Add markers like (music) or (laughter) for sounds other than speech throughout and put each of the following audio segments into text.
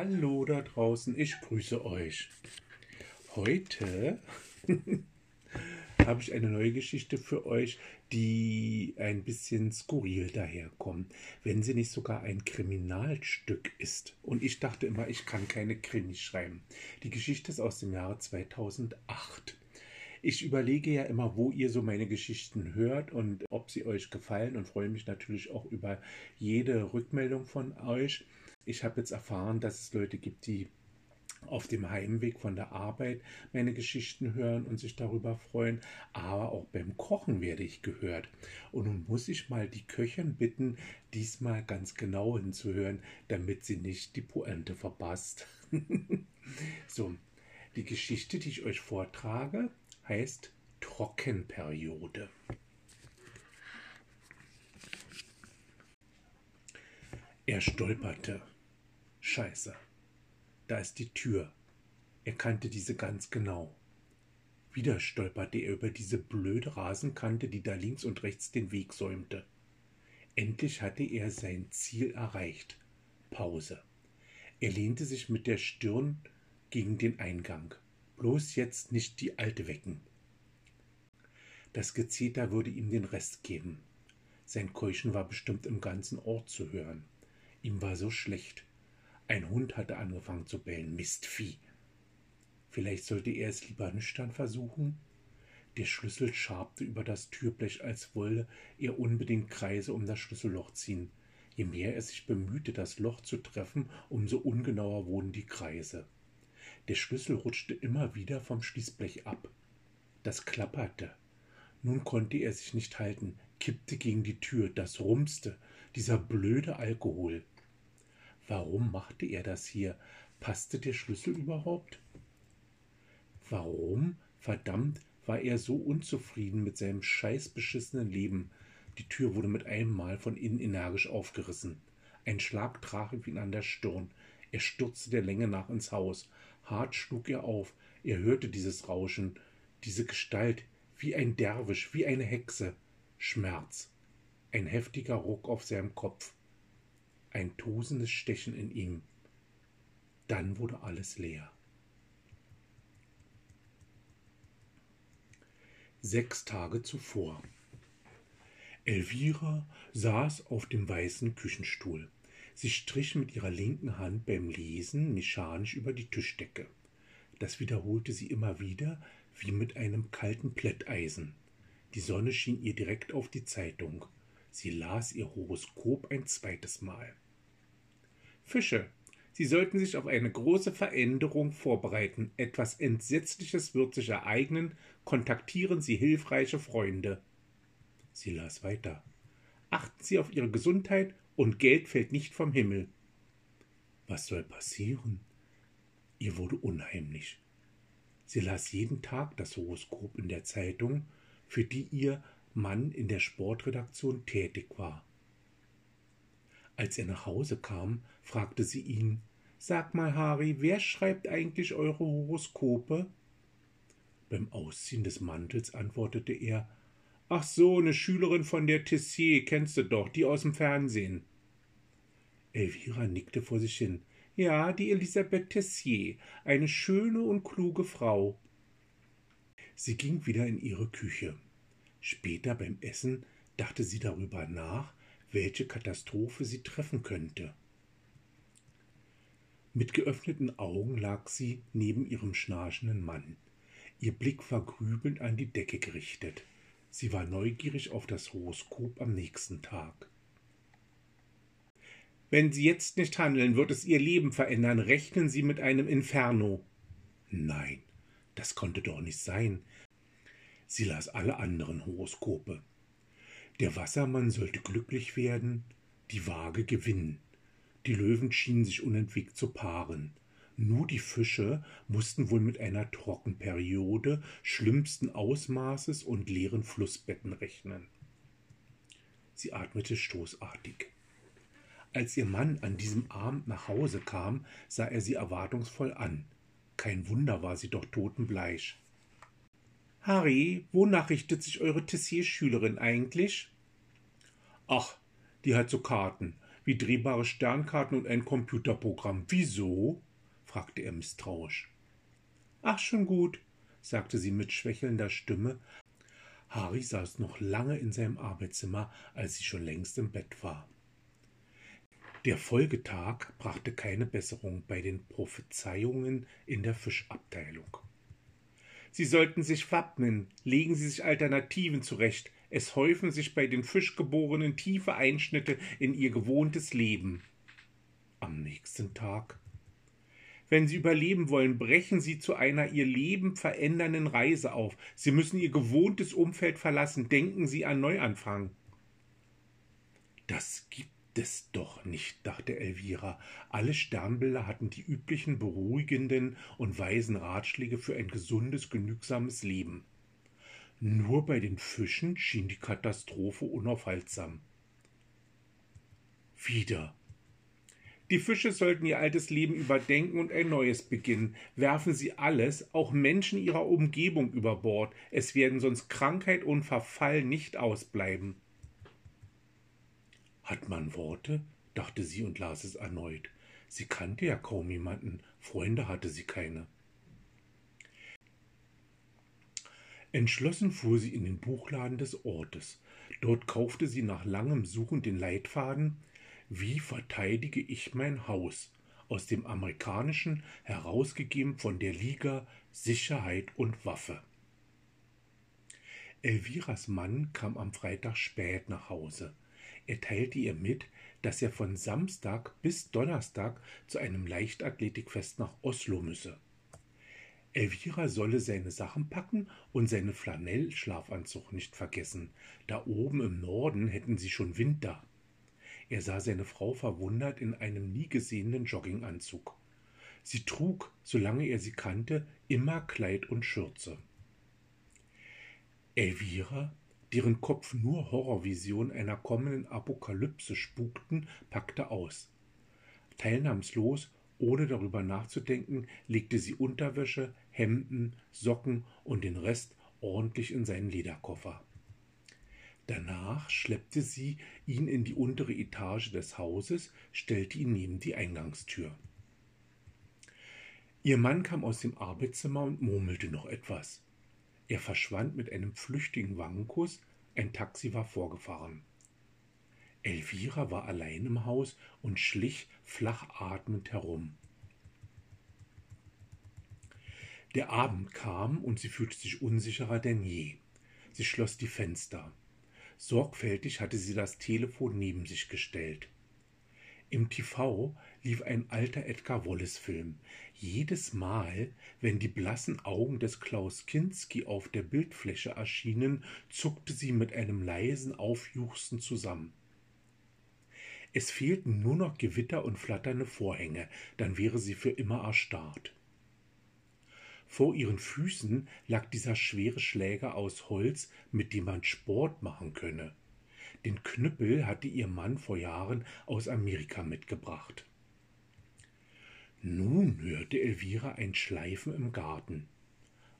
Hallo da draußen, ich grüße euch. Heute (laughs) habe ich eine neue Geschichte für euch, die ein bisschen skurril daherkommt, wenn sie nicht sogar ein Kriminalstück ist. Und ich dachte immer, ich kann keine Krimis schreiben. Die Geschichte ist aus dem Jahre 2008. Ich überlege ja immer, wo ihr so meine Geschichten hört und ob sie euch gefallen und freue mich natürlich auch über jede Rückmeldung von euch. Ich habe jetzt erfahren, dass es Leute gibt, die auf dem Heimweg von der Arbeit meine Geschichten hören und sich darüber freuen, aber auch beim Kochen werde ich gehört. Und nun muss ich mal die Köchin bitten, diesmal ganz genau hinzuhören, damit sie nicht die Pointe verpasst. (laughs) so, die Geschichte, die ich euch vortrage, heißt Trockenperiode. Er stolperte. Scheiße. Da ist die Tür. Er kannte diese ganz genau. Wieder stolperte er über diese blöde Rasenkante, die da links und rechts den Weg säumte. Endlich hatte er sein Ziel erreicht. Pause. Er lehnte sich mit der Stirn gegen den Eingang. Bloß jetzt nicht die Alte wecken. Das Gezeter würde ihm den Rest geben. Sein Keuchen war bestimmt im ganzen Ort zu hören. Ihm war so schlecht. Ein Hund hatte angefangen zu bellen. Mistvieh. Vielleicht sollte er es lieber nüchtern versuchen? Der Schlüssel schabte über das Türblech, als wolle er unbedingt Kreise um das Schlüsselloch ziehen. Je mehr er sich bemühte, das Loch zu treffen, umso ungenauer wurden die Kreise. Der Schlüssel rutschte immer wieder vom Schließblech ab. Das klapperte. Nun konnte er sich nicht halten, kippte gegen die Tür, das rumste, dieser blöde Alkohol. Warum machte er das hier? Passte der Schlüssel überhaupt? Warum, verdammt, war er so unzufrieden mit seinem scheißbeschissenen Leben? Die Tür wurde mit einem Mal von innen energisch aufgerissen. Ein Schlag traf ihn an der Stirn. Er stürzte der Länge nach ins Haus. Hart schlug er auf. Er hörte dieses Rauschen, diese Gestalt, wie ein Derwisch, wie eine Hexe. Schmerz. Ein heftiger Ruck auf seinem Kopf ein tosendes Stechen in ihm. Dann wurde alles leer. Sechs Tage zuvor. Elvira saß auf dem weißen Küchenstuhl. Sie strich mit ihrer linken Hand beim Lesen mechanisch über die Tischdecke. Das wiederholte sie immer wieder wie mit einem kalten Plätteisen. Die Sonne schien ihr direkt auf die Zeitung. Sie las ihr Horoskop ein zweites Mal. Fische. Sie sollten sich auf eine große Veränderung vorbereiten. Etwas Entsetzliches wird sich ereignen. Kontaktieren Sie hilfreiche Freunde. Sie las weiter. Achten Sie auf Ihre Gesundheit und Geld fällt nicht vom Himmel. Was soll passieren? Ihr wurde unheimlich. Sie las jeden Tag das Horoskop in der Zeitung, für die ihr Mann in der Sportredaktion tätig war. Als er nach Hause kam, fragte sie ihn Sag mal, Harry, wer schreibt eigentlich eure Horoskope? Beim Ausziehen des Mantels antwortete er Ach so, eine Schülerin von der Tessier, kennst du doch, die aus dem Fernsehen. Elvira nickte vor sich hin. Ja, die Elisabeth Tessier, eine schöne und kluge Frau. Sie ging wieder in ihre Küche. Später beim Essen dachte sie darüber nach, welche Katastrophe sie treffen könnte. Mit geöffneten Augen lag sie neben ihrem schnarchenden Mann. Ihr Blick war grübelnd an die Decke gerichtet. Sie war neugierig auf das Horoskop am nächsten Tag. Wenn Sie jetzt nicht handeln, wird es Ihr Leben verändern. Rechnen Sie mit einem Inferno. Nein, das konnte doch nicht sein. Sie las alle anderen Horoskope. Der Wassermann sollte glücklich werden, die Waage gewinnen. Die Löwen schienen sich unentwegt zu paaren. Nur die Fische mussten wohl mit einer Trockenperiode schlimmsten Ausmaßes und leeren Flussbetten rechnen. Sie atmete stoßartig. Als ihr Mann an diesem Abend nach Hause kam, sah er sie erwartungsvoll an. Kein Wunder war sie doch totenbleich. Harry, wonach richtet sich eure Tessier-Schülerin eigentlich? Ach, die hat so Karten. wie drehbare Sternkarten und ein Computerprogramm. Wieso? fragte er misstrauisch. Ach, schon gut, sagte sie mit schwächelnder Stimme. Harry saß noch lange in seinem Arbeitszimmer, als sie schon längst im Bett war. Der Folgetag brachte keine Besserung bei den Prophezeiungen in der Fischabteilung. Sie sollten sich wappnen, legen Sie sich Alternativen zurecht. Es häufen sich bei den Fischgeborenen tiefe Einschnitte in ihr gewohntes Leben. Am nächsten Tag wenn Sie überleben wollen, brechen Sie zu einer Ihr Leben verändernden Reise auf. Sie müssen Ihr gewohntes Umfeld verlassen. Denken Sie an Neuanfang. Das gibt es doch nicht, dachte Elvira. Alle Sternbilder hatten die üblichen beruhigenden und weisen Ratschläge für ein gesundes, genügsames Leben. Nur bei den Fischen schien die Katastrophe unaufhaltsam. Wieder die Fische sollten ihr altes Leben überdenken und ein neues beginnen. Werfen sie alles, auch Menschen ihrer Umgebung über Bord. Es werden sonst Krankheit und Verfall nicht ausbleiben. Hat man Worte? dachte sie und las es erneut. Sie kannte ja kaum jemanden, Freunde hatte sie keine. Entschlossen fuhr sie in den Buchladen des Ortes. Dort kaufte sie nach langem Suchen den Leitfaden wie verteidige ich mein Haus? aus dem amerikanischen, herausgegeben von der Liga Sicherheit und Waffe. Elviras Mann kam am Freitag spät nach Hause. Er teilte ihr mit, dass er von Samstag bis Donnerstag zu einem Leichtathletikfest nach Oslo müsse. Elvira solle seine Sachen packen und seinen Flanellschlafanzug nicht vergessen. Da oben im Norden hätten sie schon Winter. Er sah seine Frau verwundert in einem nie gesehenen Jogginganzug. Sie trug, solange er sie kannte, immer Kleid und Schürze. Elvira, deren Kopf nur Horrorvisionen einer kommenden Apokalypse spukten, packte aus. Teilnahmslos, ohne darüber nachzudenken, legte sie Unterwäsche, Hemden, Socken und den Rest ordentlich in seinen Lederkoffer. Danach schleppte sie ihn in die untere Etage des Hauses, stellte ihn neben die Eingangstür. Ihr Mann kam aus dem Arbeitszimmer und murmelte noch etwas. Er verschwand mit einem flüchtigen Wangenkuss, ein Taxi war vorgefahren. Elvira war allein im Haus und schlich flach atmend herum. Der Abend kam und sie fühlte sich unsicherer denn je. Sie schloss die Fenster. Sorgfältig hatte sie das Telefon neben sich gestellt. Im TV lief ein alter Edgar Wallace-Film. Jedes Mal, wenn die blassen Augen des Klaus Kinski auf der Bildfläche erschienen, zuckte sie mit einem leisen Aufjuchsen zusammen. Es fehlten nur noch Gewitter und flatternde Vorhänge, dann wäre sie für immer erstarrt. Vor ihren Füßen lag dieser schwere Schläger aus Holz, mit dem man Sport machen könne. Den Knüppel hatte ihr Mann vor Jahren aus Amerika mitgebracht. Nun hörte Elvira ein Schleifen im Garten,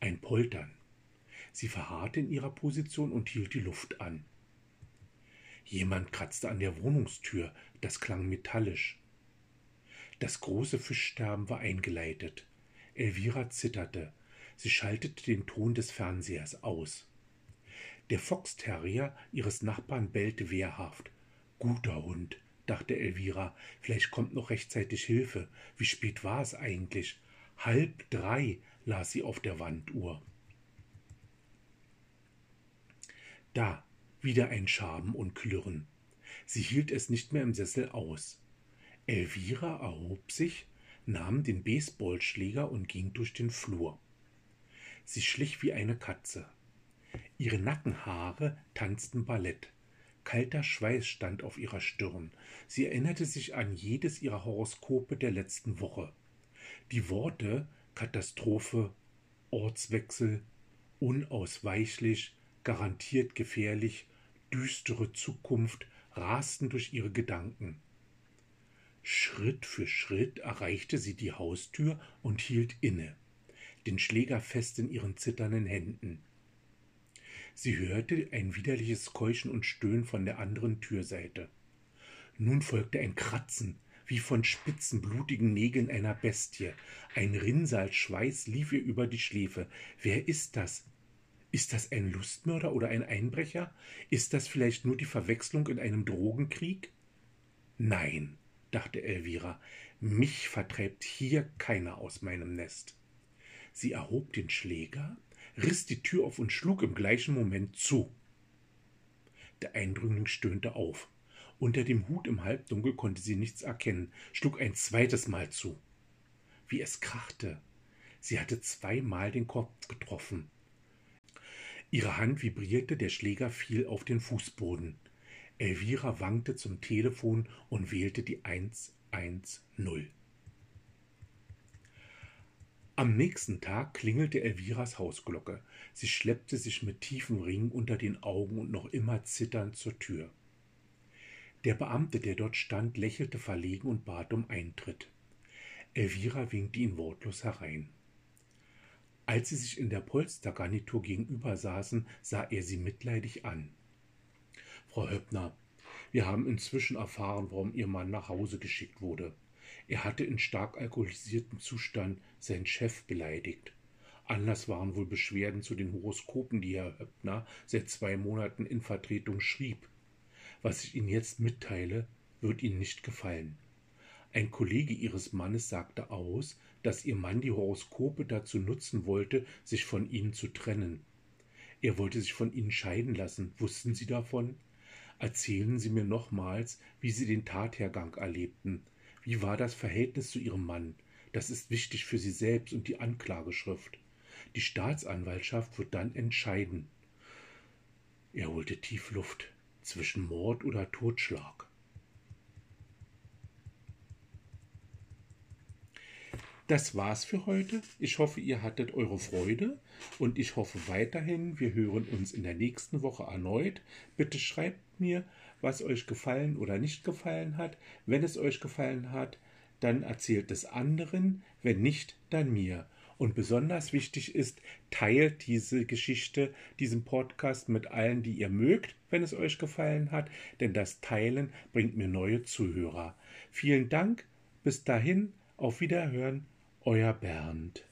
ein Poltern. Sie verharrte in ihrer Position und hielt die Luft an. Jemand kratzte an der Wohnungstür, das klang metallisch. Das große Fischsterben war eingeleitet. Elvira zitterte. Sie schaltete den Ton des Fernsehers aus. Der Foxterrier ihres Nachbarn bellte wehrhaft. Guter Hund, dachte Elvira, vielleicht kommt noch rechtzeitig Hilfe. Wie spät war es eigentlich? Halb drei, las sie auf der Wanduhr. Da, wieder ein Schaben und Klirren. Sie hielt es nicht mehr im Sessel aus. Elvira erhob sich, nahm den Baseballschläger und ging durch den Flur. Sie schlich wie eine Katze. Ihre Nackenhaare tanzten Ballett. Kalter Schweiß stand auf ihrer Stirn. Sie erinnerte sich an jedes ihrer Horoskope der letzten Woche. Die Worte Katastrophe, Ortswechsel, unausweichlich, garantiert gefährlich, düstere Zukunft rasten durch ihre Gedanken. Schritt für Schritt erreichte sie die Haustür und hielt inne, den Schläger fest in ihren zitternden Händen. Sie hörte ein widerliches Keuchen und Stöhnen von der anderen Türseite. Nun folgte ein Kratzen, wie von spitzen, blutigen Nägeln einer Bestie. Ein Rinnsal Schweiß lief ihr über die Schläfe. Wer ist das? Ist das ein Lustmörder oder ein Einbrecher? Ist das vielleicht nur die Verwechslung in einem Drogenkrieg? Nein, dachte Elvira, mich vertreibt hier keiner aus meinem Nest. Sie erhob den Schläger, riss die Tür auf und schlug im gleichen Moment zu. Der Eindringling stöhnte auf. Unter dem Hut im Halbdunkel konnte sie nichts erkennen, schlug ein zweites Mal zu. Wie es krachte. Sie hatte zweimal den Kopf getroffen. Ihre Hand vibrierte, der Schläger fiel auf den Fußboden. Elvira wankte zum Telefon und wählte die 110. Am nächsten Tag klingelte Elviras Hausglocke. Sie schleppte sich mit tiefem Ring unter den Augen und noch immer zitternd zur Tür. Der Beamte, der dort stand, lächelte verlegen und bat um Eintritt. Elvira winkte ihn wortlos herein. Als sie sich in der Polstergarnitur gegenüber saßen, sah er sie mitleidig an. Frau Höppner, wir haben inzwischen erfahren, warum Ihr Mann nach Hause geschickt wurde. Er hatte in stark alkoholisiertem Zustand seinen Chef beleidigt. Anlass waren wohl Beschwerden zu den Horoskopen, die Herr Höppner seit zwei Monaten in Vertretung schrieb. Was ich Ihnen jetzt mitteile, wird Ihnen nicht gefallen. Ein Kollege Ihres Mannes sagte aus, dass Ihr Mann die Horoskope dazu nutzen wollte, sich von Ihnen zu trennen. Er wollte sich von Ihnen scheiden lassen. Wussten Sie davon? Erzählen Sie mir nochmals, wie Sie den Tathergang erlebten. Wie war das Verhältnis zu Ihrem Mann? Das ist wichtig für Sie selbst und die Anklageschrift. Die Staatsanwaltschaft wird dann entscheiden. Er holte tief Luft zwischen Mord oder Totschlag. Das war's für heute. Ich hoffe, ihr hattet eure Freude und ich hoffe weiterhin, wir hören uns in der nächsten Woche erneut. Bitte schreibt mir, was euch gefallen oder nicht gefallen hat. Wenn es euch gefallen hat, dann erzählt es anderen, wenn nicht, dann mir. Und besonders wichtig ist, teilt diese Geschichte, diesen Podcast mit allen, die ihr mögt, wenn es euch gefallen hat, denn das Teilen bringt mir neue Zuhörer. Vielen Dank, bis dahin, auf Wiederhören, euer Bernd.